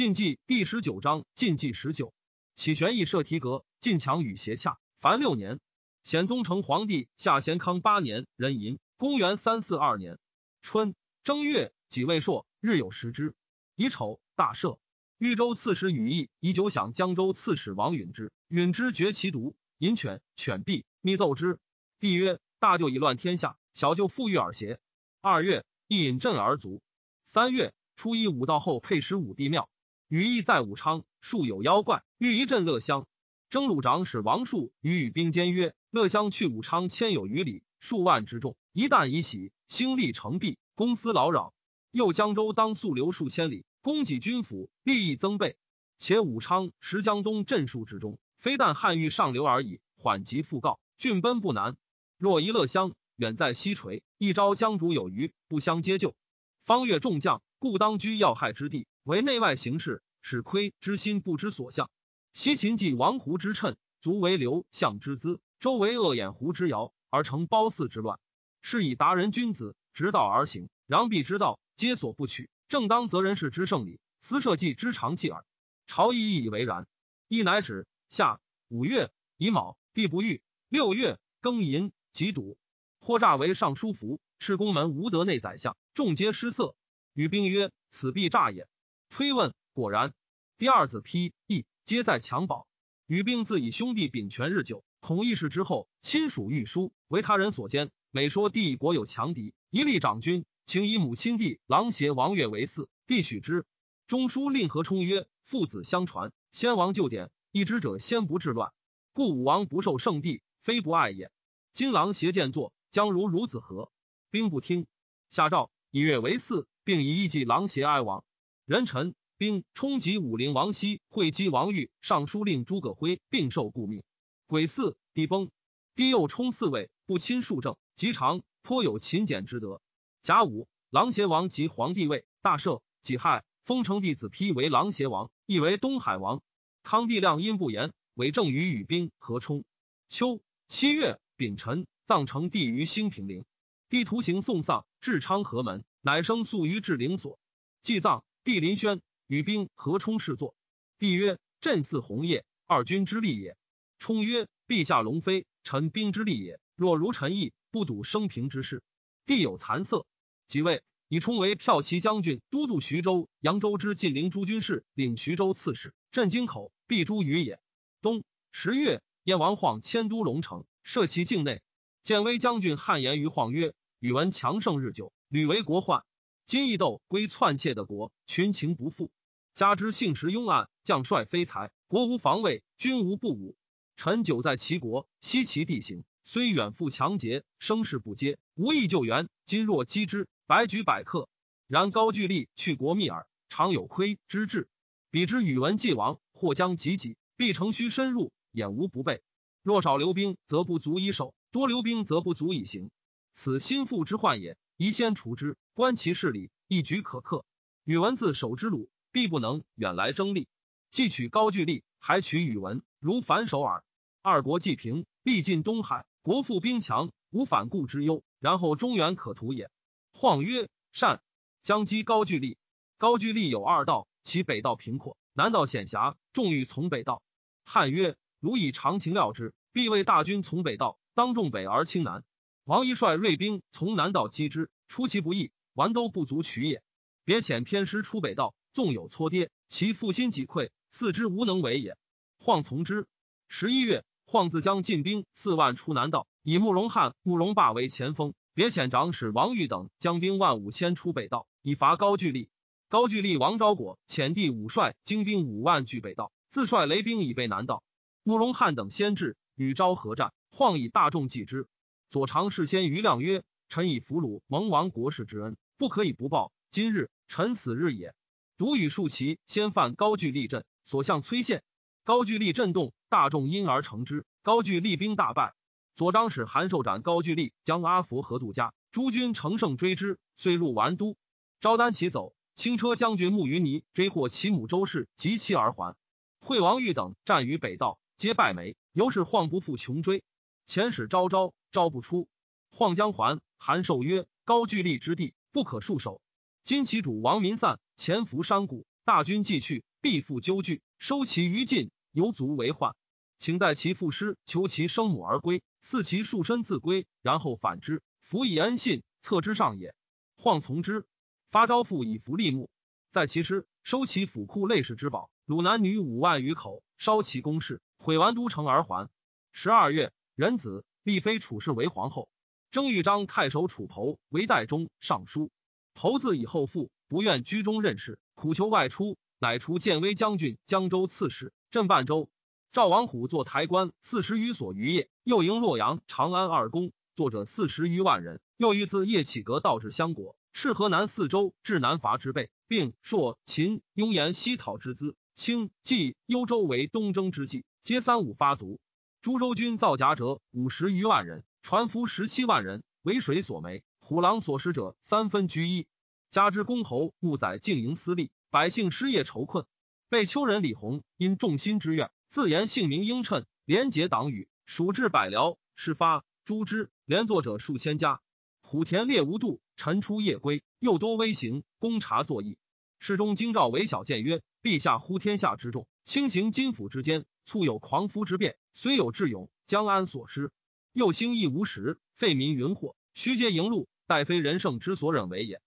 禁忌第十九章，禁忌十九，启玄义设提阁，晋强与邪洽，凡六年。显宗成皇帝下咸康八年，壬寅，公元三四二年春正月，己未朔，日有食之。乙丑，大赦。豫州刺史羽翼以酒享江州刺史王允之，允之绝其毒，引犬，犬毙，密奏之。帝曰：大舅以乱天下，小舅复欲尔邪？二月，亦引镇而卒。三月初一，武道后配食武帝庙。羽翼在武昌，数有妖怪，欲一镇乐乡。征虏长史王树与羽兵坚曰：“乐乡去武昌千有余里，数万之众，一旦已喜，兴利成弊，公私劳扰。又江州当速流数千里，供给军府，利益增倍。且武昌实江东镇戍之中，非但汉欲上流而已，缓急复告，郡奔不难。若一乐乡，远在西陲，一朝江主有余，不相接救。方越众将，故当居要害之地。”为内外形势，使窥之心不知所向。西秦继王胡之称，足为刘相之资；周为恶眼胡之谣，而成褒姒之乱。是以达人君子直道而行，攘臂之道，皆所不取。正当则人事之圣理，私社稷之常计耳。朝议以为然。一乃止。下五月乙卯，地不遇。六月庚寅，己笃。或诈为尚书府，赤宫门无德内宰相，众皆失色。与兵曰：“此必诈也。”推问，果然。第二子丕、义皆在襁褓。羽兵自以兄弟秉权日久，恐议事之后，亲属御书为他人所奸。每说帝国有强敌，一立长君，请以母亲弟郎邪王悦为嗣。帝许之。中书令何冲曰：“父子相传，先王旧典，一之者先不治乱，故武王不受圣地，非不爱也。今郎邪见作，将如孺子何？”兵不听。下诏以月为嗣，并以义祭郎邪哀王。人臣兵冲击武陵王熙，会稽王玉，尚书令诸葛辉并受故命。癸巳，帝崩。帝又冲四位，不亲庶政，极长，颇有勤俭之德。甲午，琅邪王即皇帝位，大赦。己亥，封成帝子丕为琅邪王，亦为东海王。康帝亮因不言，伪政于羽兵何冲。秋七月丙辰，葬成帝于兴平陵。帝徒行送丧，至昌河门，乃生宿于至陵所，祭葬。帝临轩，与兵何冲侍坐。帝曰：“朕似鸿业，二君之力也。”冲曰：“陛下龙飞，臣兵之力也。若如臣意，不睹生平之事。”帝有惭色。即位，以冲为骠骑将军、都督徐州、扬州之晋陵诸军事，领徐州刺史，镇京口，必诸于也。冬十月，燕王晃迁都龙城，设其境内。建威将军汉言于晃曰：“宇文强盛日久，屡为国患。”今义斗归篡窃的国，群情不复。加之性实庸暗，将帅非才，国无防卫，军无不武。臣久在齐国，悉其地形，虽远赴强捷，声势不接，无意救援。今若击之，百举百克。然高句丽去国密耳，常有亏之志。彼之宇文既亡，或将及己，必乘虚深入，掩无不备。若少留兵，则不足以守；多留兵，则不足以行。此心腹之患也。宜先除之，观其势力，一举可克。宇文自守之鲁，必不能远来争利。既取高句丽，还取宇文，如反手耳。二国既平，必尽东海，国富兵强，无反顾之忧。然后中原可图也。晃曰：“善。”将击高句丽。高句丽有二道，其北道平阔，南道险狭，众欲从北道。汉曰：“如以常情料之，必为大军从北道，当众北而轻南。”王一率锐兵从南道击之，出其不意，完都不足取也。别遣偏师出北道，纵有挫跌，其负心己溃，四之无能为也。晃从之。十一月，晃自将进兵四万出南道，以慕容翰、慕容霸为前锋。别遣长史王玉等将兵万五千出北道，以伐高句丽。高句丽王昭果遣第五帅精兵五万据北道，自率雷兵以备南道。慕容翰等先至，与昭合战，晃以大众继之。左常侍先于亮曰：“臣以俘虏蒙王国士之恩，不可以不报。今日臣死日也。”独与数骑先犯高句丽阵，所向崔县。高句丽震动，大众因而成之。高句丽兵大败。左张使韩寿斩高句丽，将阿佛和杜家诸军乘胜追之，遂入完都。招丹骑走，轻车将军慕于尼追获其母周氏及其而还。惠王玉等战于北道，皆败没。由是晃不复穷追。遣使招招。招不出，晃将还。韩寿曰：“高句丽之地不可束守。今其主王民散，潜伏山谷，大军既去，必复纠聚，收其余尽，犹足为患。请在其父师，求其生母而归，赐其束身自归，然后反之，弗以恩信，策之上也。晃从之，发招父以服立木，在其师，收其府库类氏之宝，鲁男女五万余口，烧其宫室，毁完都城而还。十二月，仁子立妃楚氏为皇后，征豫章太守楚侯为代中尚书。侯字以后父，不愿居中任事，苦求外出，乃除建威将军、江州刺史，镇半州。赵王虎坐台官四十余所余业，又迎洛阳、长安二宫，作者四十余万人。又欲自叶启阁道至襄国，赤河南四州至南伐之备，并朔、秦、雍延西讨之资。清、冀、幽州为东征之计，皆三五发卒。诸州军造甲者五十余万人，船夫十七万人，为水所没。虎狼所食者三分居一。加之公侯务宰经营私利，百姓失业愁困。被丘人李弘因众心之怨。自言姓名应称，廉洁党羽，蜀至百僚，事发诛之。连作者数千家。虎田猎无度，晨出夜归，又多微行，公察作役。侍中京兆为小谏曰：“陛下呼天下之众，轻行金府之间，促有狂夫之变，虽有智勇，将安所失？又兴义无实，废民云祸，虚皆迎路，待非人圣之所忍为也。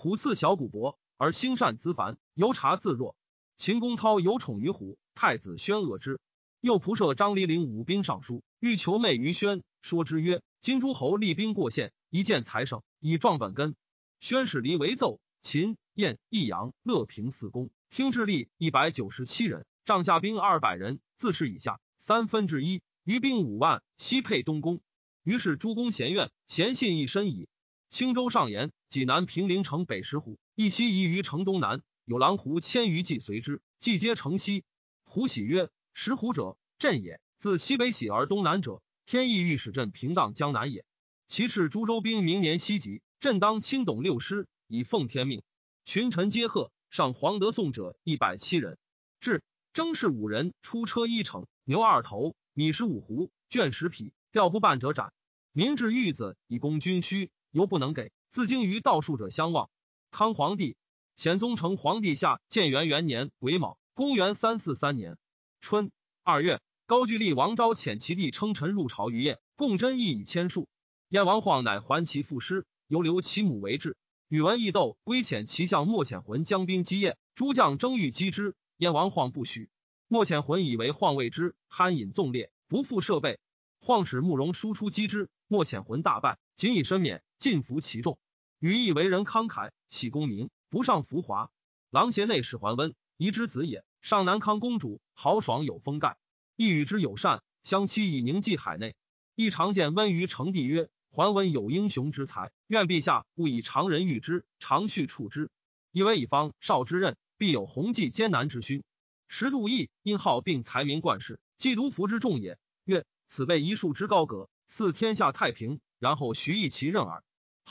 虎刺小古伯，而心善资繁，犹察自若。秦公涛有宠于虎。”太子宣恶之，又仆射张离陵武兵尚书，欲求媚于宣，说之曰：“今诸侯立兵过县，一见财胜，以壮本根。”宣使离为奏。秦、燕、益阳、乐平四公听智力一百九十七人，帐下兵二百人，自是以下三分之一，余兵五万，西配东宫。于是诸公贤怨，贤信一身矣。青州上言，济南平陵城北石虎，一溪移于城东南，有狼狐千余骑随之，计皆城西。胡喜曰：“石虎者，镇也。自西北喜而东南者，天意欲使镇平荡江南也。其斥诸州兵明年西极，朕当亲董六师，以奉天命。群臣皆贺。上黄德颂者一百七人。至征士五人，出车一乘，牛二头，米十五斛，卷十匹，调不半者斩。民至玉子以供军需，犹不能给，自惊于道术者相望。康皇帝显宗成皇帝下建元元年癸卯。”公元三四三年春二月，高句丽王昭遣其弟称臣入朝于燕，共真意以千数。燕王晃乃还其父师，犹留其母为质。宇文义斗归遣其相莫遣魂将兵击燕，诸将争欲击之，燕王晃不许。莫遣魂以为晃未之，酣饮纵烈，不复设备。晃使慕容输出击之，莫遣魂大败，仅以身免，尽服其众。羽翼为人慷慨，喜功名，不上浮华。郎邪内史桓温。宜之子也。上南康公主豪爽有封盖，亦与之友善，相期以宁济海内。亦常见温于成帝曰：“桓温有英雄之才，愿陛下勿以常人遇之，常恤处之。以为以方少之任，必有弘济艰难之勋。”时度义因好并才名冠世，既独服之众也。曰：“此辈一树之高阁，赐天下太平，然后徐议其任耳。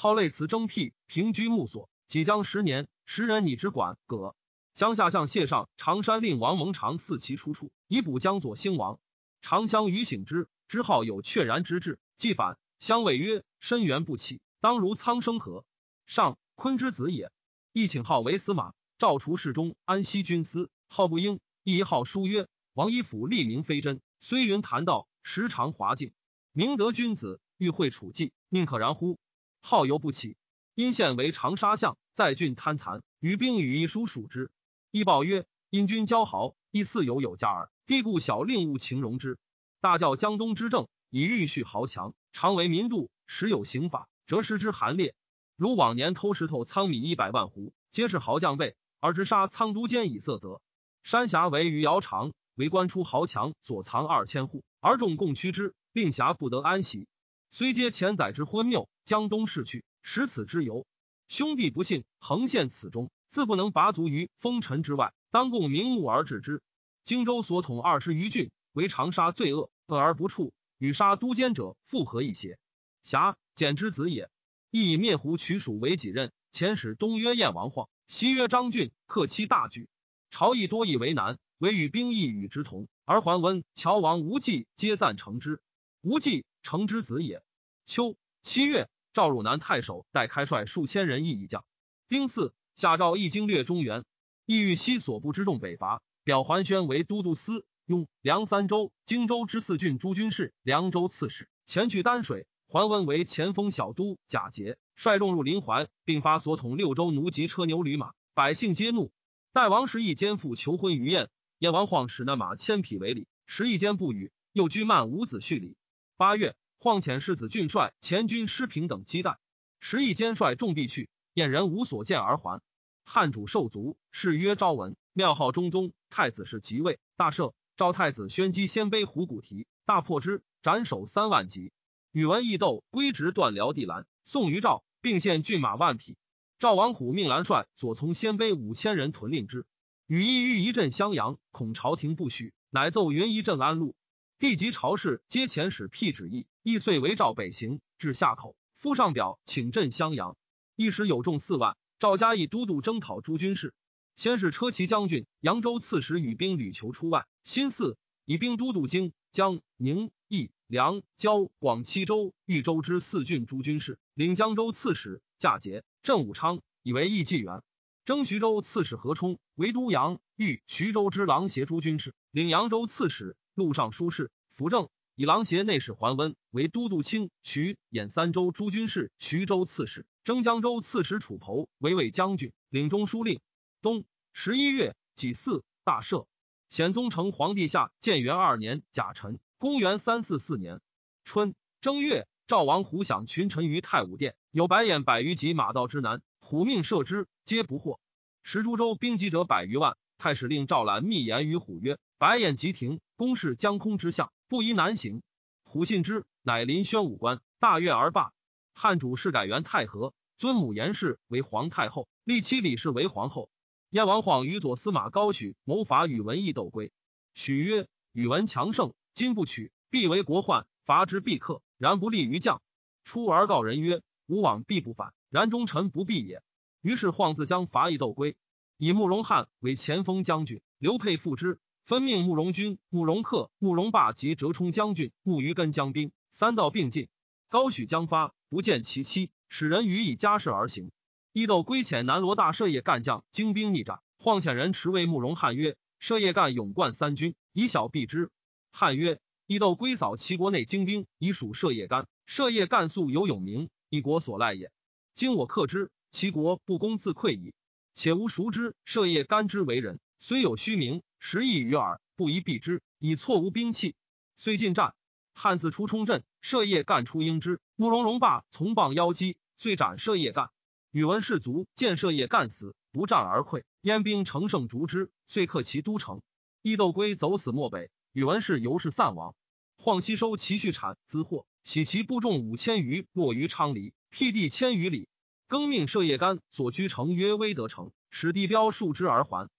好类辞征辟，平居木所，几将十年，时人拟之管葛。”江夏向谢上常山令王蒙长四其出处，以补江左兴王。长相于醒之，之号有确然之志。既反，相谓曰：“深渊不弃，当如苍生何？”上昆之子也。亦请号为司马。赵除侍中，安西军司，号不应。亦号书曰：“王一府立名非真，虽云谈道，时常华敬。明德君子，欲会楚计，宁可然乎？”好游不起。因县为长沙相，在郡贪残，与兵与一书属之。一报曰：“因君骄豪，亦似有有加耳。低故小令勿情容之。大教江东之政，以欲恤豪强，常为民度，时有刑法，则失之寒烈。如往年偷石头仓米一百万斛，皆是豪将辈，而直杀仓都监以色泽。山峡为余姚长，为官出豪强所藏二千户，而众共驱之，令侠不得安息。虽皆前载之昏谬，江东逝去，使此之由。兄弟不幸，横陷此中。”自不能拔足于风尘之外，当共明目而治之。荆州所统二十余郡，为长沙罪恶，恶而不处，与杀都监者复合一邪？侠简之子也，亦以灭胡取蜀为己任。前使东曰燕王晃，西曰张俊，克期大举。朝议多以为难，唯与兵役与之同。而桓温、乔王无忌皆赞成之。无忌成之子也。秋七月，赵汝南太守代开率数千人议以将兵四。下诏一经略中原，意欲西所部之众北伐，表桓宣为都督司雍梁三州、荆州之四郡诸军事、凉州刺史，前去丹水。桓温为前锋小都贾节，率众入临淮，并发所统六州奴籍车牛驴马，百姓皆怒。代王时亦肩负求婚于燕，燕王晃使那马千匹为礼，时一间不语，又居慢五子胥礼。八月，晃遣世子郡帅前军师平等接待，时一间率众必去，燕人无所见而还。汉主受卒，谥曰昭文，庙号中宗。太子是即位，大赦。赵太子宣基鲜卑虎骨蹄，大破之，斩首三万级。宇文义斗归直断辽地兰，送于赵，并献骏马万匹。赵王虎命兰帅左从鲜卑五千人屯令之。羽意欲一镇襄阳，恐朝廷不许，乃奏云一镇安陆。帝及朝士皆遣使辟旨意，亦遂为赵北行，至夏口，复上表请镇襄阳。一时有众四万。赵嘉义都督征讨诸军事，先是车骑将军、扬州刺史与兵屡求出外。新四以兵都督荆、江、宁、益、凉、交、广七州、豫州之四郡诸军事，领江州刺史驾节、镇武昌，以为义纪元。征徐州刺史何冲为都阳、豫、徐州之郎协诸军事，领扬州刺史陆尚书事辅政。以郎协内史桓温为都督卿、徐、兖三州诸军事，徐州刺史。征江州刺史楚侯为魏将军，领中书令。冬十一月己巳，大赦。显宗成皇帝下建元二年甲辰，公元三四四年春正月，赵王虎享群臣于太武殿，有白眼百余级马道之南，虎命射之，皆不获。时诸州兵击者百余万，太史令赵览密言于虎曰：“白眼即停，攻势将空之象，不宜难行。”虎信之，乃临宣武关，大悦而罢。汉主事改元太和。尊母严氏为皇太后，立妻李氏为皇后。燕王晃与左司马高许谋伐宇文义斗归。许曰：“宇文强盛，今不取，必为国患，伐之必克。然不利于将。出而告人曰：‘吾往必不反，然忠臣不必也。’于是晃自将伐义斗归，以慕容翰为前锋将军，刘沛复之，分命慕容军、慕容克、慕容霸及折冲将军、慕于根将兵三道并进。高许将发，不见其妻。”使人予以家事而行。义斗归遣南罗大射业干将精兵逆战，晃遣人持为慕容翰曰：“射业干勇冠三军，以小避之。”汉曰：“义斗归扫齐国内精兵，以属射业干。射业干素有永名，一国所赖也。今我克之，齐国不攻自溃矣。且吾熟之，射业干之为人，虽有虚名，十亿于耳，不宜避之，以错无兵器。虽进战，汉自出冲阵，射夜干出应之。慕容荣霸从傍腰击。”遂斩射夜干，宇文士卒见射夜干死，不战而溃。燕兵乘胜逐之，遂克其都城。义斗归走死漠北，宇文氏由是散亡。晃吸收其蓄产资货，喜其部众五千余，落于昌黎，辟地千余里。更命射夜干所居城曰威德城，使地标数之而还。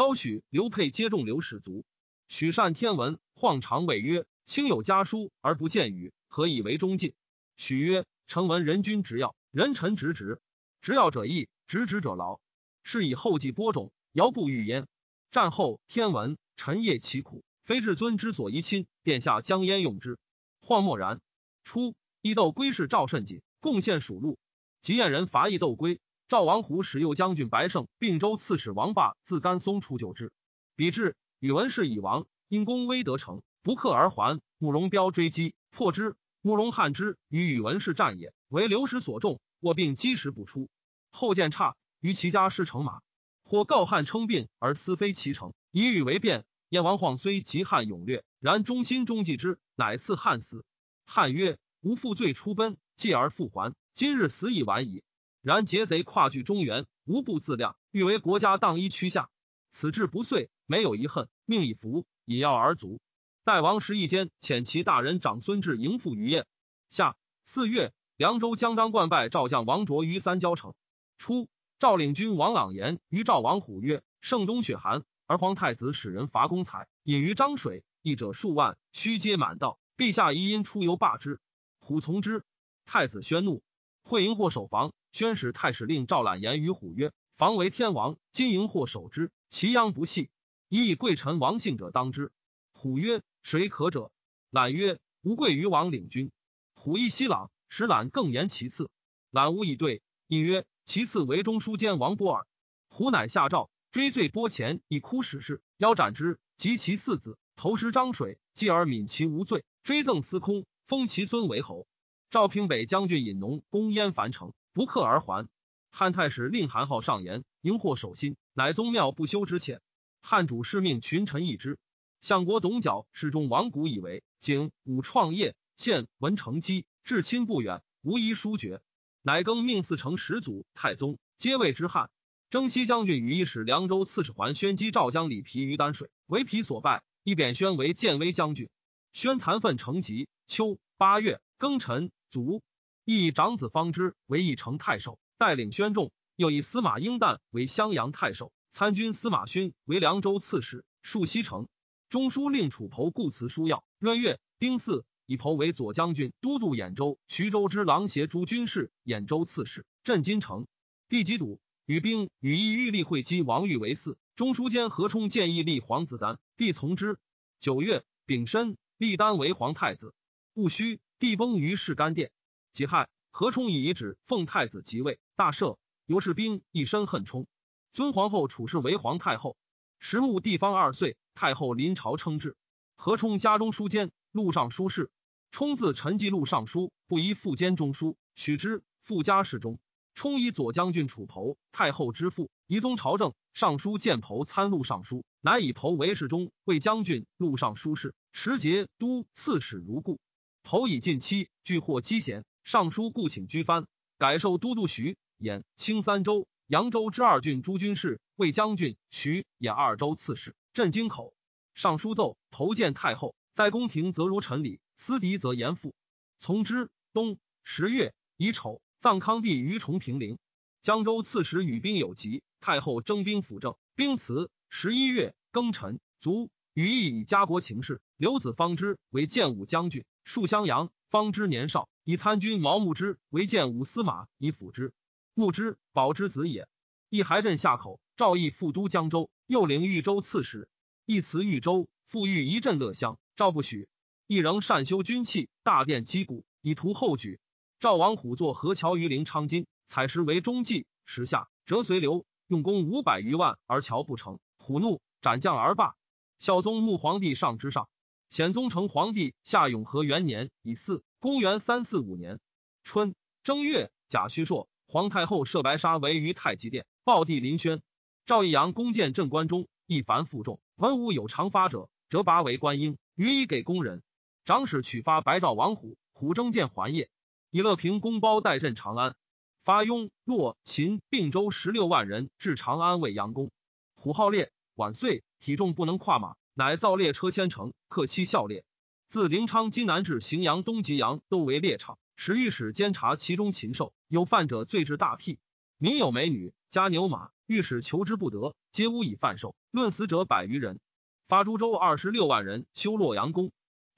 高许、刘沛皆众刘使卒。许善天文，晃常谓曰：“卿有家书而不见语，何以为忠进？”许曰：“臣闻人君执要。”人臣直直，直要者易，直直者劳。是以后继播种，遥不欲焉。战后天文，臣夜其苦，非至尊之所宜亲。殿下将焉用之？晃默然。初，义斗归是赵慎锦，贡献属禄。吉燕人伐义斗归，赵王虎使右将军白胜、并州刺史王霸自甘松出救之。比至，宇文氏已亡，因攻威德城，不克而还。慕容彪追击，破之。慕容汉之与宇文氏战也。为流矢所中，卧病积食不出。后见差，于其家失乘马，或告汉称病而私非其城，以语为辩。燕王晃虽及汉勇略，然忠心忠计之，乃赐汉死。汉曰：“吾负罪出奔，继而复还，今日死已晚矣。然劫贼跨据中原，无不自量，欲为国家荡一区下。此志不遂，没有遗恨，命以服，以药而足。代王时一间，遣其大人长孙志迎赴于燕。下四月。”凉州将张冠拜赵将王卓于三交城。初，赵领军王朗言于赵王虎曰：“盛冬雪寒，而皇太子使人伐公才，引于漳水，役者数万，须皆满道。陛下宜因出游罢之。”虎从之。太子宣怒，会营或守防。宣使太史令赵览言于虎曰：“防为天王，今营或守之，其殃不细。宜以贵臣王姓者当之。”虎曰：“谁可者？”览曰：“吾贵于王领军。”虎亦西朗。使览更言其次，览无以对，应曰：其次为中书监王波尔。虎乃下诏，追罪波前，以哭使事，腰斩之，及其四子，投石漳水，继而泯其无罪，追赠司空，封其孙为侯。赵平北将军引农攻燕樊城，不克而还。汉太史令韩浩上言，迎获守心，乃宗庙不修之切。汉主是命群臣议之。相国董角始终王古以为，景武创业，献文成基，至亲不远，无一疏绝。乃更命四成始祖太宗，皆谓之汉。征西将军与一使凉州刺史桓宣击赵将李皮于丹水，为皮所败，一贬宣为建威将军。宣残愤成疾，秋八月庚辰卒。亦以长子方之为义城太守，带领宣众；又以司马英旦为襄阳太守，参军司马勋为凉州刺史，戍西城。中书令楚侯故辞书要。闰月丁巳，以侯为左将军、都督兖州、徐州之郎协诸军事、兖州刺史，镇金城。第几堵与兵与义欲立会稽王玉为嗣。中书监何冲建议立皇子丹，帝从之。九月丙申，立丹为皇太子。戊戌，帝崩于世干殿。己亥，何冲以遗旨奉太子即位，大赦。尤士兵一身恨冲，尊皇后处氏为皇太后。时穆地方二岁。太后临朝称制，何冲家中书监，录尚书事。冲字陈记录尚书，不宜复监中书，许之。复家事中。冲以左将军楚侯太后之父，仪宗朝政。尚书建侯参录尚书，乃以侯为侍中，为将军，录尚书事。持节都刺史如故。侯以近期，俱获积贤。尚书故请居藩，改授都督徐兖青三州、扬州之二郡诸军事，为将军。徐兖二州刺史。镇京口，上书奏投见太后，在宫廷则如臣礼，私敌则严复。从之。冬十月乙丑，葬康帝于崇平陵。江州刺史与兵有疾，太后征兵辅政，兵辞。十一月庚辰，卒。羽翼以家国情事，刘子方之为建武将军，戍襄阳。方之年少，以参军毛穆之为建武司马，以辅之。穆之保之子也。义还镇下口，赵义副都江州。又领豫州刺史，一辞豫州，复豫一镇乐乡。赵不许，亦仍善修军器，大殿击鼓，以图后举。赵王虎作河桥于临昌津，采石为中计，时下折随流，用功五百余万而桥不成。虎怒，斩将而罢。孝宗穆皇帝上之上，显宗成皇帝下永和元年乙巳，公元三四五年春正月甲戌朔，皇太后设白沙为于太极殿，暴帝临轩。赵义阳弓箭镇关中，一凡负重，文武有常发者，折拔为观音，予以给工人。长史取发白赵王虎，虎征见还业。以乐平公包代镇长安，发雍、洛、秦、并州十六万人至长安为阳公。虎号烈，晚岁，体重不能跨马，乃造列车千乘，克期校列。自临昌津南至荥阳东吉阳，都为猎场。使御史监察其中禽兽，有犯者罪至大辟。民有美女，加牛马。御史求之不得，皆诬以贩售。论死者百余人。发株洲二十六万人修洛阳宫，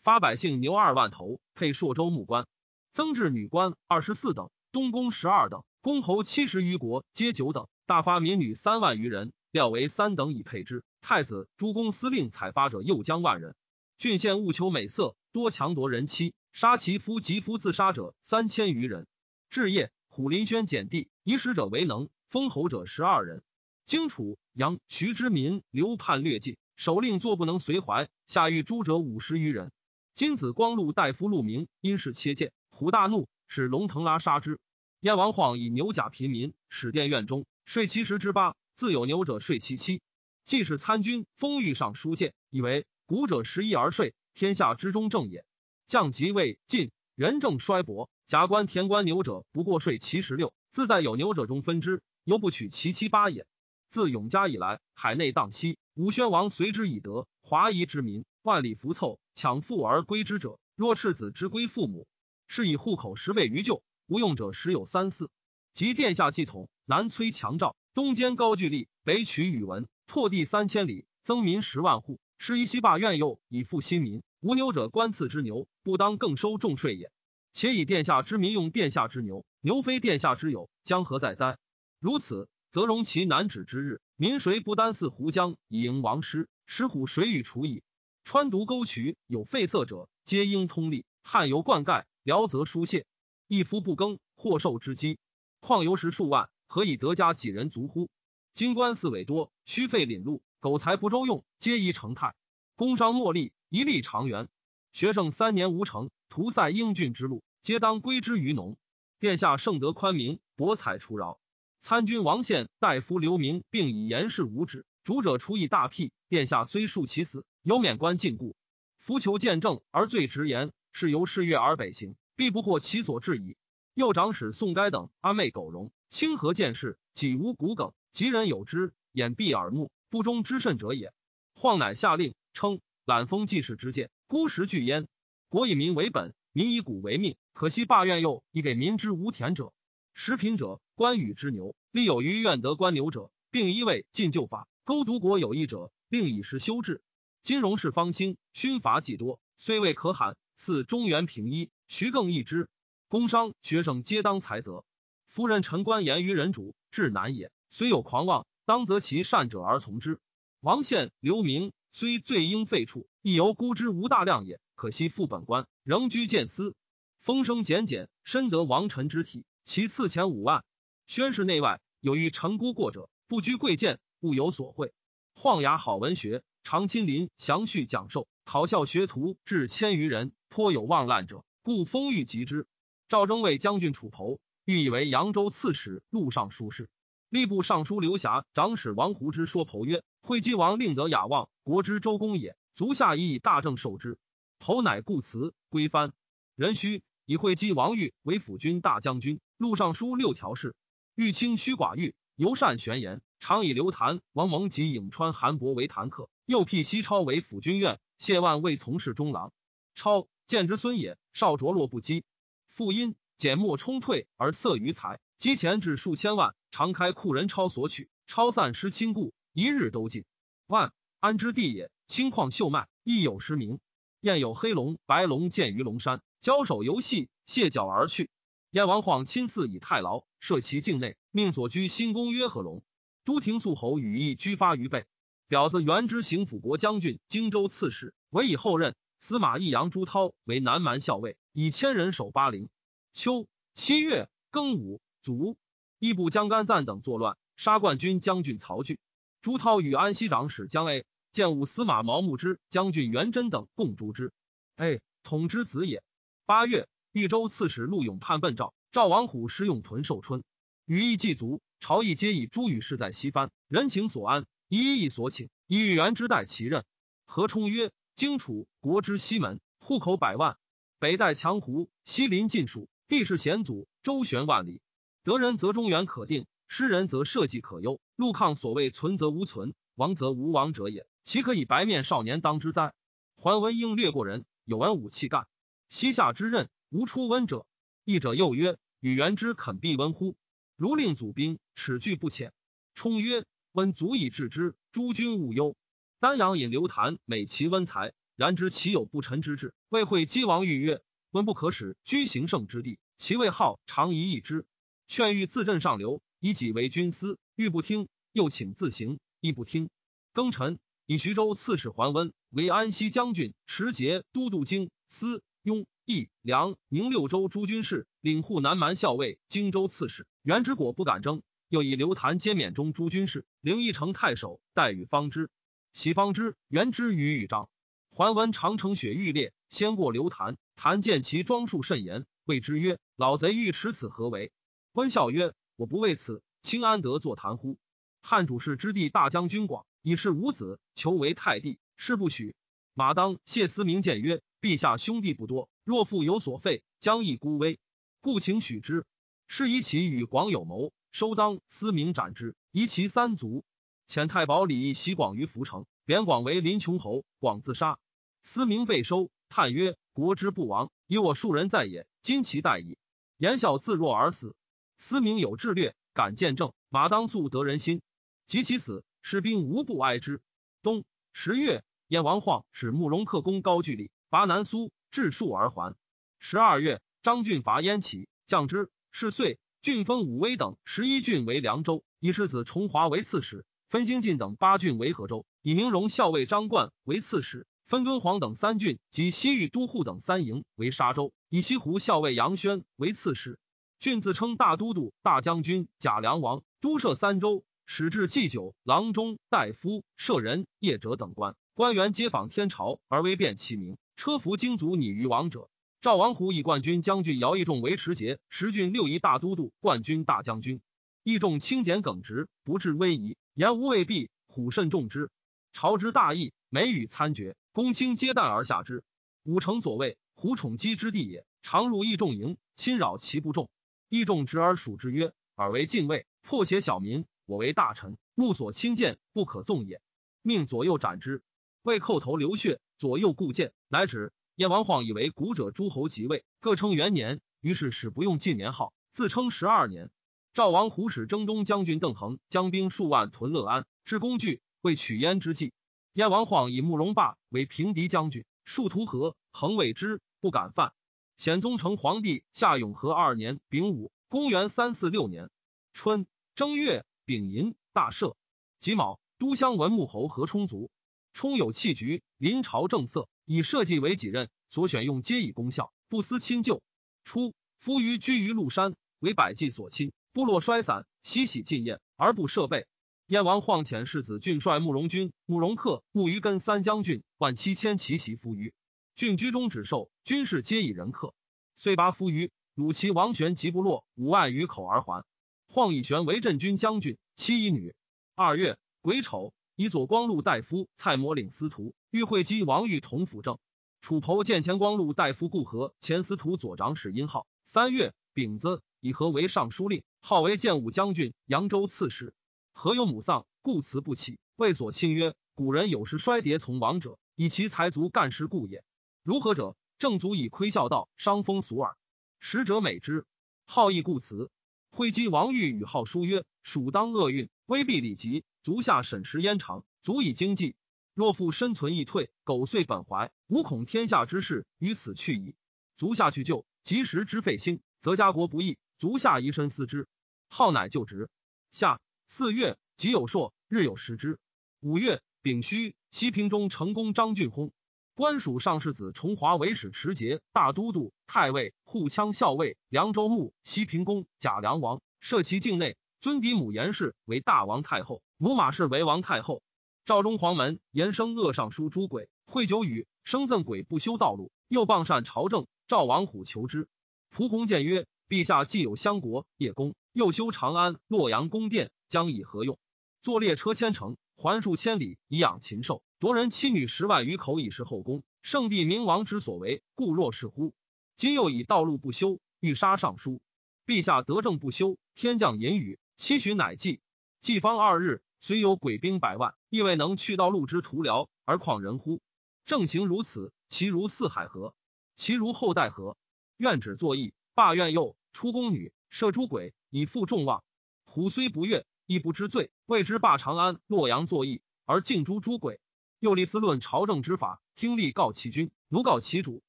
发百姓牛二万头，配朔州木官，增置女官二十四等，东宫十二等，公侯七十余国，皆九等。大发民女三万余人，料为三等以配之。太子、诸公司令采发者又将万人。郡县务求美色，多强夺人妻，杀其夫及夫自杀者三千余人。至夜，虎林轩减地，以使者为能。封侯者十二人，荆楚、杨、徐之民流叛略尽，首令坐不能随怀。下狱诸者五十余人。金子光禄大夫陆明因事切谏，虎大怒，使龙腾拉杀之。燕王晃以牛甲平民，使殿院中睡其十之八，自有牛者睡其七。既是参军，封御上书谏，以为古者十一而睡，天下之中正也。将即位晋，人政衰薄，甲官田官牛者不过睡其十六，自在有牛者中分之。犹不取其七八也。自永嘉以来，海内荡息，武宣王随之以德，华夷之民万里浮凑，抢富而归之者，若赤子之归父母，是以户口十倍于旧，无用者十有三四。及殿下继统，南摧强赵，东兼高句丽，北取宇文，拓地三千里，增民十万户，是一西霸怨诱，以复新民。无牛者，官赐之牛，不当更收重税也。且以殿下之民用殿下之牛，牛非殿下之有，将何在哉？如此，则容其难止之日，民谁不单似胡江以迎王师？石虎谁与除矣？川渎沟渠有废色者，皆应通利。汉油灌溉，辽则疏泄。一夫不耕，或受之饥。况由时数万，何以得家几人足乎？今官四委多，虚费领禄，苟才不周用，皆宜成泰。工商莫利，一力长源。学生三年无成，徒塞英俊之路，皆当归之于农。殿下圣德宽明，博采除饶。参军王宪、大夫刘明，并以言事无止。主者出以大辟，殿下虽恕其死，犹免官禁锢。夫求见证而罪直言，是由是月而北行，必不获其所至矣。右长史宋该等阿昧苟容，清河见事，己无骨梗，及人有之，眼闭耳目，不忠之甚者也。晃乃下令称揽封济世之见，孤食具焉。国以民为本，民以谷为命。可惜罢怨又以给民之无田者，食贫者，官与之牛。立有余愿得官牛者，并依位进旧法。勾独国有益者，令以时修治。金融是方兴，勋罚既多，虽未可罕。似中原平一，徐更易之。工商学生皆当才则。夫人臣官言于人主，至难也。虽有狂妄，当择其善者而从之。王宪、刘明虽罪应废黜，亦犹孤之无大量也。可惜副本官，仍居谏司，风声简简，深得王臣之体。其赐钱五万。宣室内外有遇臣孤过者，不居贵贱，勿有所会。晃雅好文学。常亲临详叙讲授，考校学徒至千余人，颇有妄滥者，故封誉及之。赵征为将军楚侯，欲以为扬州刺史、录尚书事。吏部尚书刘侠、长史王胡之说侯曰：“惠稽王令得雅望，国之周公也。足下以以大政受之。”侯乃故辞归藩。人须以惠稽王欲为辅军大将军，录尚书六条事。欲清虚寡欲，尤善玄言，常以刘谭、王蒙及颍川韩伯为谈客。又辟西超为辅军院，谢万为从事中郎。超见之孙也，少着落不羁。复因简墨冲退而色于财，积钱至数千万，常开库人超索取。超散失亲故，一日都尽。万安之地也，青旷秀脉，亦有失名。燕有黑龙、白龙见于龙山，交手游戏，卸脚而去。燕王晃亲自以太牢设其境内，命左居新宫曰贺龙。都亭肃侯羽翼居发于背。表子原之行辅国将军、荆州刺史，委以后任。司马懿杨朱涛为南蛮校尉，以千人守巴陵。秋七月庚午，卒。义部将干赞等作乱，杀冠军将军曹据。朱涛与安西长史江 A、建武司马毛穆之、将军元贞等共诛之。A 统之子也。八月，豫州刺史陆永叛奔赵，赵王虎师用屯寿春，羽翼既足，朝议皆以朱与氏在西藩，人情所安。一意所请，以与元之代其任。何冲曰：荆楚国之西门，户口百万，北带强胡，西临晋蜀，地势险阻，周旋万里。得人则中原可定，失人则社稷可忧。陆抗所谓存则无存，亡则无亡者也。岂可以白面少年当之哉？桓温应略过人，有文武气干。西夏之任，无出温者。义者又曰：与元之肯避温乎？如令祖兵，耻惧不浅。冲曰。温足以治之，诸君勿忧。丹阳引刘谭美其温才，然知其有不臣之志。魏惠姬王欲曰：温不可使居行胜之地，其位号常宜易之。劝欲自镇上流，以己为军司，欲不听，又请自行，亦不听。庚辰，以徐州刺史桓温为安西将军、持节都督京司、雍、益、梁、宁六州诸军事，领护南蛮校尉、荆州刺史。袁之果不敢争。又以刘谭兼免中诸军事，灵异城太守，待与方之。喜方之，袁之于豫章。桓温长城雪欲裂，先过刘谭。谭见其装束甚严，谓之曰：“老贼欲持此何为？”温笑曰：“我不为此，卿安得作谈乎？”汉主事之地大将军广，以是无子，求为太帝，事不许。马当、谢思明谏曰：“陛下兄弟不多，若复有所废，将亦孤危，故请许之。是以其与广有谋。”收当思明斩之，夷其三族。遣太保李义袭广于涪城，贬广为临邛侯。广自杀，思明被收。叹曰：“国之不亡，以我数人在也。今其待矣。”言笑自若而死。思明有智略，敢见政。马当素得人心。及其死，士兵无不哀之。冬十月，燕王晃使慕容克攻高句丽，拔南苏，至数而还。十二月，张俊伐燕齐，降之。是岁。郡封武威等十一郡为凉州，以世子重华为刺史；分兴晋等八郡为河州，以明荣校尉张冠为刺史；分敦煌等三郡及西域都护等三营为沙州，以西湖校尉杨轩为刺史。郡自称大都督、大将军、贾梁王，都设三州，使至祭酒、郎中、大夫、舍人、业者等官。官员皆访天朝而微变其名，车服精卒拟于王者。赵王虎以冠军将军姚义仲为持节，十郡六夷大都督、冠军大将军。义仲清简耿直，不治威仪，言无未必。虎甚重之。朝之大义，每与参决，公卿皆惮而下之。武城左卫，虎宠姬之地也，常入义仲营，侵扰其不重。义仲执而属之曰：“尔为禁卫，破邪小民，我为大臣，目所亲见，不可纵也。”命左右斩之。为叩头流血，左右固谏，乃止。燕王晃以为古者诸侯即位，各称元年，于是始不用晋年号，自称十二年。赵王虎使征东将军邓恒将兵数万屯乐安，置工具为取燕之计。燕王晃以慕容霸为平敌将军，数图河，恒谓之不敢犯。显宗成皇帝夏永和二年丙午，公元三四六年春正月丙寅，大赦。己卯，都乡文穆侯何充足。充有弃局，临朝正色，以社稷为己任，所选用皆以功效，不思亲旧。初，夫余居于麓山，为百济所侵，部落衰散，西喜进宴，而不设备。燕王晃遣世子郡帅慕容军、慕容克、慕于根三将军，万七千骑袭夫余。郡居中止受，军士皆以人克，遂拔夫余。鲁齐王玄及部落五万余口而还。晃以玄为镇军将军，妻一女。二月癸丑。以左光禄大夫蔡模领司徒，欲会稽王玉同辅政。楚侯见前光禄大夫顾和前司徒左长史殷浩。三月丙子，以和为尚书令，号为建武将军、扬州刺史。何有母丧，故辞不起。谓所亲曰：“古人有时衰跌从亡者，以其才足干事故也。如何者？正足以窥孝道，伤风俗耳。使者美之，好义故辞。会稽王玉与号书曰：‘蜀当厄运，威必礼及。’足下审时焉长，足以经济。若复身存易退，苟遂本怀，吾恐天下之事于此去矣。足下去救，及时之费心，则家国不易。足下宜深思之。号乃就职。下四月，己有朔，日有食之。五月丙戌，西平中成功张俊薨。官属上世子重华为使持节、大都督、太尉、护羌校尉、凉州牧、西平公、贾梁王，设其境内。尊嫡母严氏为大王太后，母马氏为王太后。赵中黄门严生恶尚书诸鬼，会酒语，生赠鬼不修道路，又傍善朝政。赵王虎求之。蒲弘谏曰：“陛下既有相国、叶公，又修长安、洛阳宫殿，将以何用？坐列车千乘，环数千里，以养禽兽，夺人妻女十万余口，以示后宫。圣帝明王之所为，故若是乎？今又以道路不修，欲杀尚书。陛下德政不修，天降淫雨。”七旬乃祭，祭方二日，虽有鬼兵百万，亦未能去道路之徒僚，而况人乎？正行如此，其如四海河？其如后代河？愿止作义，罢愿右，出宫女，射诸鬼，以负众望。虎虽不悦，亦不知罪。谓之罢长安、洛阳作义，而敬诸诸鬼。又立思论朝政之法，听吏告其君，奴告其主。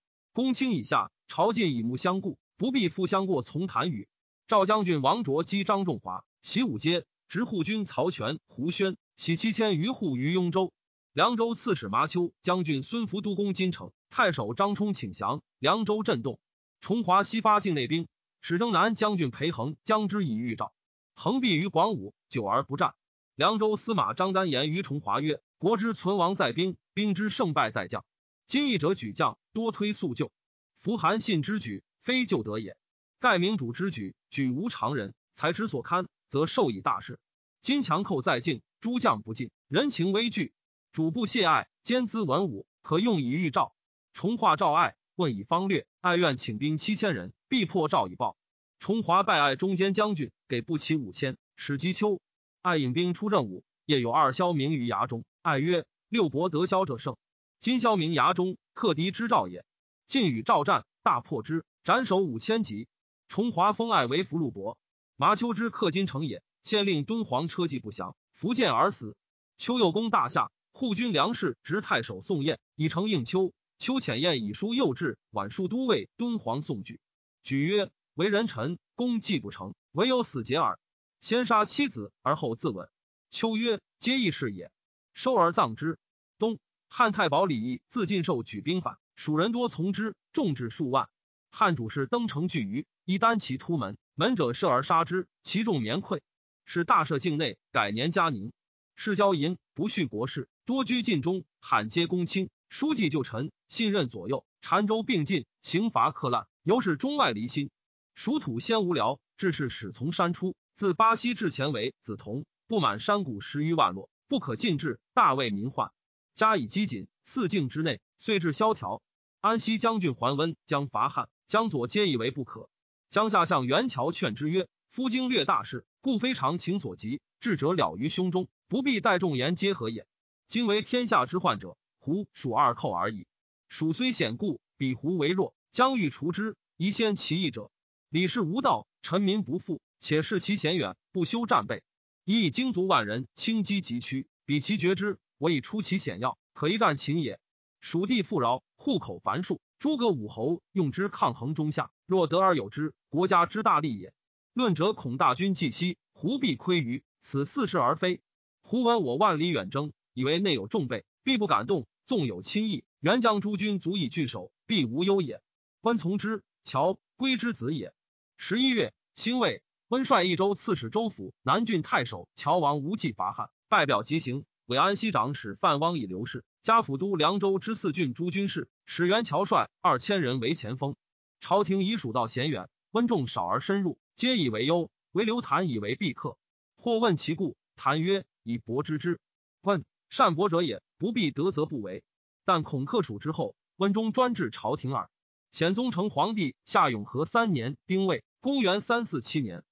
公卿以下，朝觐以目相顾，不必复相过从谈语。赵将军王卓击张仲华。习武阶，执护军曹全、胡宣，喜七千余户于雍州。凉州刺史麻丘将军孙福都攻金城，太守张冲请降，凉州震动。崇华西发境内兵，史征南将军裴恒将之以预兆。恒避于广武，久而不战。凉州司马张丹言于崇华曰：“国之存亡在兵，兵之胜败在将。今义者举将，多推速救。夫韩信之举，非救得也。盖明主之举，举无常人才之所堪。”则受以大事。今强寇在境，诸将不进，人情危惧，主不懈爱，兼资文武，可用以御赵。重化赵爱，问以方略，爱愿请兵七千人，必破赵以报。重华拜爱中间将军，给不起五千，使击秋。爱引兵出任武，夜有二枭鸣于崖中。爱曰：“六伯得枭者胜。”今枭鸣崖中，克敌之兆也。晋与赵战，大破之，斩首五千级。重华封爱为俘虏伯。麻丘之克金城也，县令敦煌车骑不降，伏剑而死。丘右公大夏，护军粮食执太守宋彦，以成应丘。丘遣彦以书右至宛戍都尉敦煌宋举，举曰：“为人臣，功绩不成，唯有死节耳。先杀妻子而后自刎。”秋曰：“皆义士也。”收而葬之。冬，汉太保李毅自晋寿举兵反，蜀人多从之，众至数万。汉主事登城拒于，一单骑突门。门者射而杀之，其众绵溃。使大赦境内，改年嘉宁。世交淫，不恤国事，多居禁中，罕接公卿。书记旧臣，信任左右，澶州并进，刑罚克滥，尤是中外离心。蜀土先无聊，致是始从山出，自巴西至前为梓潼，不满山谷十余万落，不可尽至，大为民患。加以积谨，四境之内，遂至萧条。安西将军桓温将伐汉，江左皆以为不可。江夏向袁乔劝之曰：“夫经略大事，故非常情所及，智者了于胸中，不必待众言皆合也。今为天下之患者，胡蜀二寇而已。蜀虽险固，比胡为弱，将欲除之，宜先其义者。李氏无道，臣民不富，且视其险远，不修战备，以以精卒万人，轻击急趋，彼其决之，我以出其险要，可一战秦也。蜀地富饶，户口繁数，诸葛武侯用之抗衡中下。”若得而有之，国家之大利也。论者恐大军既息，胡必亏于此，似是而非。胡闻我万里远征，以为内有重备，必不敢动。纵有亲意，援将诸军足以拒守，必无忧也。温从之，乔归之子也。十一月，辛未，温率益州刺史周府、南郡太守乔王无忌伐汉，拜表即行，为安西长史范汪以刘氏，加府都凉州之四郡诸军事，使元乔率二千人为前锋。朝廷以蜀道险远，温众少而深入，皆以为忧。唯刘谭以为必克。或问其故，谭曰：“以博知之。问善博者也，不必得则不为。但恐克蜀之后，温中专治朝廷耳。”显宗成皇帝夏永和三年丁未，公元三四七年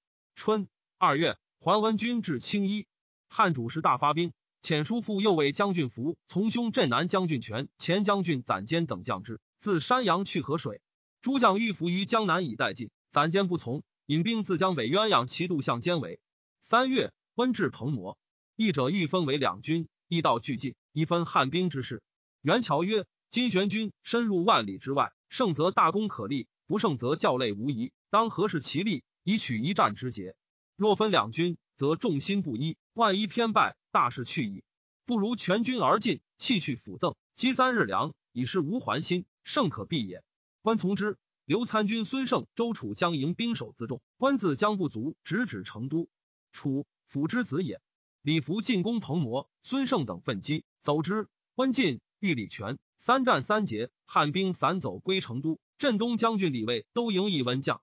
春二月，桓温军至青衣，汉主时大发兵，遣叔父右卫将军服从兄镇南将军权、前将军攒坚等将之，自山阳去河水。诸将欲伏于江南以待晋，暂间不从，引兵自江北鸳鸯齐渡向监围。三月，温至彭模，义者欲分为两军，一道俱进，一分汉兵之势。袁乔曰：“金玄军深入万里之外，胜则大功可立，不胜则教累无疑。当何事其力，以取一战之节？若分两军，则众心不一，万一偏败，大事去矣。不如全军而进，弃去辅赠，积三日粮，以示无还心，胜可避也。”关从之，刘参军孙胜、周楚将迎兵守自重。关自将不足，直指成都。楚辅之子也。李福进攻彭模，孙胜等奋击，走之。关进，遇李全，三战三捷，汉兵散走归成都。镇东将军李卫都迎一温将，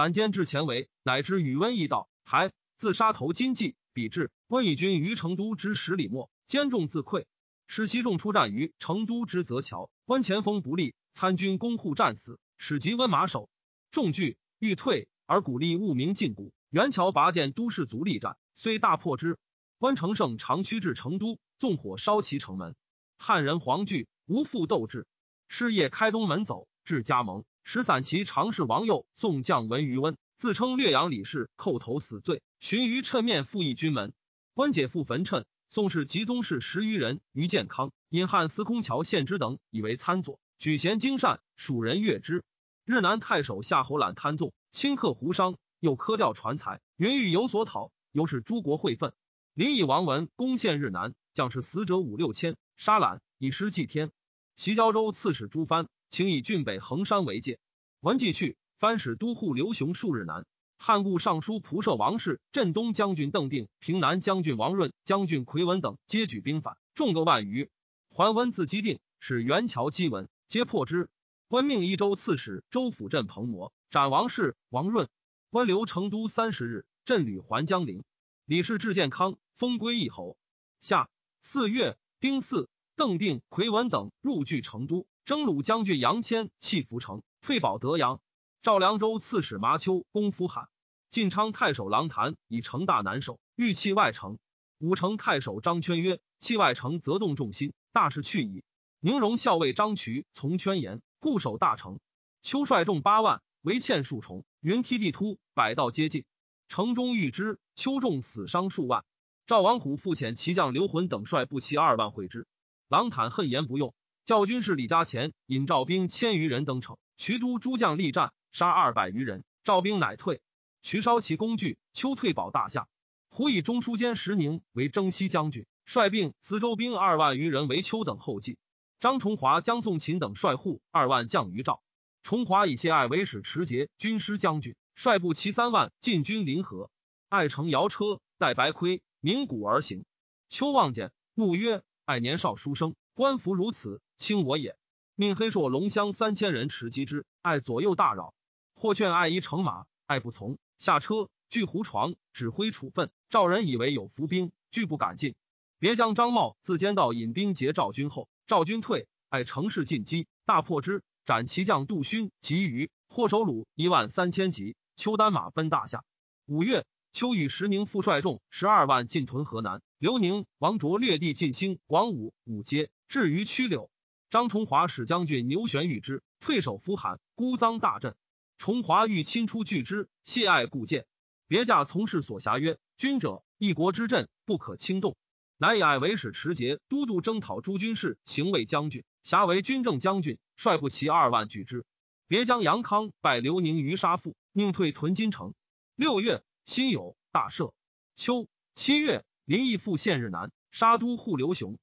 攒坚至前为，乃知与温一道，还自杀头金计，比至温以军于成都之十里末，坚众自溃。使其众出战于成都之泽桥，温前锋不利。参军攻护战死，使及温马首，众惧欲退，而鼓励务名进谷。袁乔拔剑都士卒力战，虽大破之。温成胜长驱至成都，纵火烧其城门。汉人黄惧，无复斗志。是夜开东门走，至加盟，使散骑常侍王佑宋将闻于温，自称略阳李氏，叩头死罪。寻于趁面复议军门。温解复焚趁，宋氏集宗室十余人于建康，因汉司空乔献之等以为参佐。举贤精善，蜀人悦之。日南太守夏侯览贪纵，轻克胡商，又苛调传才，云欲有所讨，又是诸国会愤。临以王文攻陷日南，将士死者五六千，杀览以失祭天。齐交州刺史朱藩，请以郡北衡山为界。文既去，藩使都护刘雄数日南。汉故尚书仆射王氏、镇东将军邓定、平南将军王润、将军奎文等皆举兵反，众个万余。桓温自击定，使元桥击文。皆破之。温命一州刺史周府镇彭模，斩王氏、王润。温留成都三十日，镇旅还江陵。李氏至健康，封归义侯。夏四月丁巳，邓定、奎文等入据成都，征虏将军杨谦弃涪城，退保德阳。赵凉州刺史麻丘攻夫罕。晋昌太守郎谭以城大难守，欲弃外城。武城太守张圈曰：“弃外城，则动众心，大事去矣。”宁荣校尉张渠从圈言，固守大城。秋率众八万，围堑数重，云梯地突，百道皆进。城中遇之，秋众死伤数万。赵王虎复遣骑将刘浑等率步骑二万会之。郎坦恨言不用，教军士李家前引赵兵千余人登城。徐都诸将力战，杀二百余人。赵兵乃退。徐烧其工具，秋退保大夏。胡以中书监石宁为征西将军，率并磁州兵二万余人为丘等后继。张崇华、江宋秦等率护二万将于赵。崇华以谢爱为使持节军师将军，率部骑三万进军临河。爱乘摇车戴白盔，鸣鼓而行。秋望见，怒曰：“爱年少书生，官服如此，轻我也。”命黑朔龙乡三千人持击之，爱左右大扰。或劝爱一乘马，爱不从，下车据胡床，指挥处分。赵人以为有伏兵，拒不敢进。别将张茂自监道引兵劫赵军后，赵军退，爱乘势进击，大破之，斩其将杜勋及余，获首虏一万三千级。邱丹马奔大夏。五月，邱与石宁副率众十二万进屯河南。刘宁、王卓略地进兴、广武、武阶，至于曲柳。张崇华使将军牛玄遇之，退守扶罕，孤臧大阵。崇华欲亲出拒之，谢爱故谏。别驾从事所辖曰：“君者，一国之政，不可轻动。”乃以爱为使持节都督征讨诸军事，行卫将军，辖为军政将军，率部骑二万拒之。别将杨康拜刘宁于杀父，宁退屯金城。六月，辛酉，大赦。秋七月。林毅复献日南，杀都护刘雄、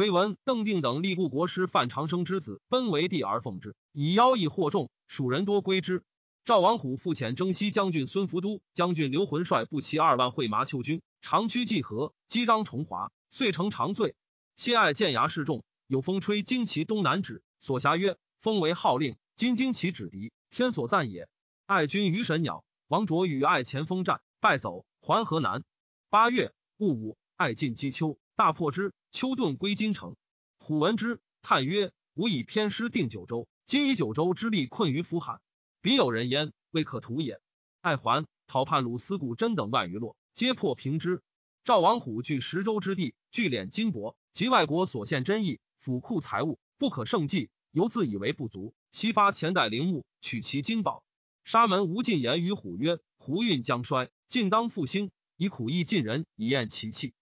奎文、邓定等立故国师范长生之子，奔为帝而奉之，以妖异惑众，蜀人多归之。赵王虎复遣征西将军孙福都将军刘浑率步骑二万会麻丘军，长驱济河，击张崇华，遂成长罪。谢爱建牙示众，有风吹旌旗东南指，所辖曰：“封为号令，今旌旗指敌，天所赞也。”爱军于神鸟，王卓与爱前锋战，败走，还河南。八月。戊午，爱进击丘，大破之。丘顿归金城。虎闻之，叹曰：“吾以偏师定九州，今以九州之力困于扶罕，彼有人焉，未可图也。”爱还，讨叛鲁司古真等万余落，皆破平之。赵王虎据十州之地，聚敛金帛及外国所献珍异，府库财物不可胜计，犹自以为不足。悉发前代陵墓，取其金宝。沙门无尽言于虎曰：“胡运将衰，晋当复兴。”以苦役尽人，以验其气。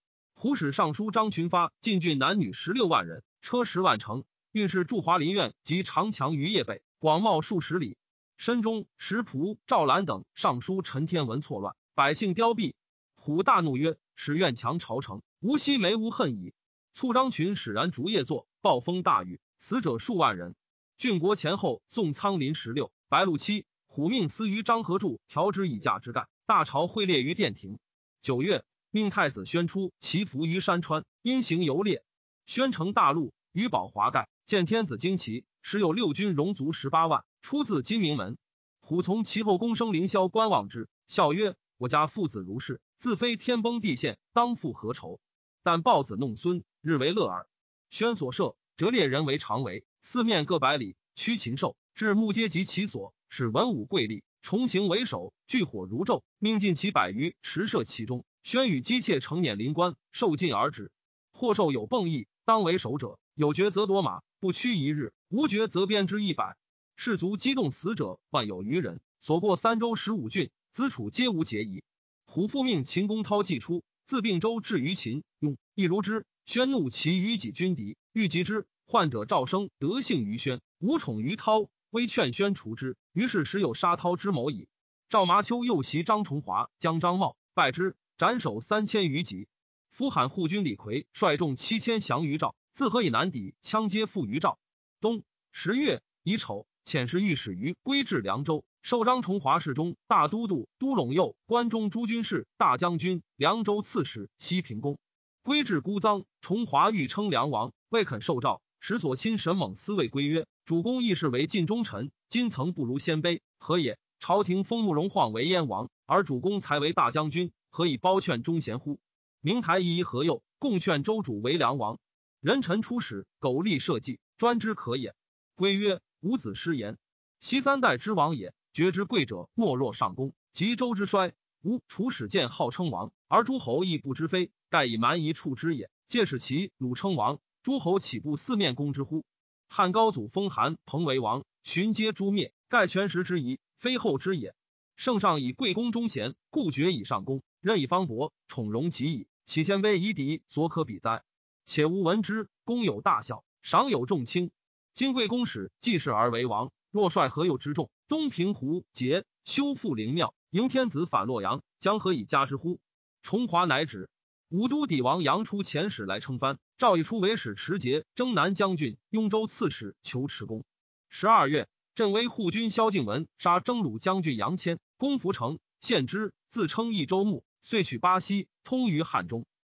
虎使尚书张群发进郡男女十六万人，车十万乘。运氏驻华林苑及长墙于邺北，广袤数十里。申中、石仆、赵兰等上书陈天文错乱，百姓凋敝。虎大怒曰：“使院强朝城，无息眉无恨矣。”促张群使然竹叶作，暴风大雨，死者数万人。郡国前后送苍林十六，白露七。虎命司于张合柱调之以驾之干，大朝会列于殿庭。九月，命太子宣出祈福于山川，因行游猎。宣城大怒，于宝华盖见天子旌旗，时有六军戎卒十八万，出自金明门。虎从其后，躬生凌霄观望之，笑曰：“我家父子如是，自非天崩地陷，当复何愁？但抱子弄孙，日为乐耳。”宣所设，折猎人为常围，四面各百里，驱禽兽，至木阶及其所，使文武贵吏。重行为首，聚火如昼，命尽其百余，持射其中。宣与姬妾成辇临关，受尽而止。或受有迸役，当为首者，有决则夺马，不屈一日；无决则鞭之一百。士卒激动死者万有余人。所过三州十五郡，子楚皆无结疑。虎父命秦公涛既出，自并州至于秦雍，亦如之。宣怒其于己军敌，欲击之。患者赵生得幸于宣，无宠于涛。微劝宣除之，于是时有杀涛之谋矣。赵麻丘又袭张崇华，将张茂败之，斩首三千余级。夫罕护军李逵率众七千降于赵，自河以南抵，羌皆附于赵。冬十月乙丑，遣使御史于归至凉州，授张崇华侍中、大都督、都陇右、关中诸军事、大将军、凉州刺史、西平公。归至孤臧，崇华欲称梁王，未肯受诏。使所亲沈猛思谓归曰：“主公亦是为晋忠臣，今曾不如鲜卑，何也？朝廷封慕容晃为燕王，而主公才为大将军，何以包劝忠贤乎？明台夷何右，共劝周主为梁王。人臣出使，苟利社稷，专之可也。”归曰：“吾子失言。昔三代之王也，绝之贵者，莫若上公。及周之衰，吾楚使见号称王，而诸侯亦不知非，盖以蛮夷处之也。借使其鲁称王。”诸侯岂不四面攻之乎？汉高祖封韩彭为王，寻皆诛灭，盖权实之疑，非后之也。圣上以贵公忠贤，故爵以上公，任以方伯，宠荣其矣。岂先卑夷狄，所可比哉？且吾闻之，公有大小，赏有重轻。今贵公使继世而为王，若率何有之众，东平胡节，修复灵庙，迎天子反洛阳，将何以加之乎？崇华乃止。武都底王杨出遣使来称藩，赵以出为使持节、征南将军、雍州刺史，求持功。十二月，镇威护军萧敬文杀征虏将军杨谦，攻福城，献之，自称益州牧，遂取巴西，通于汉中。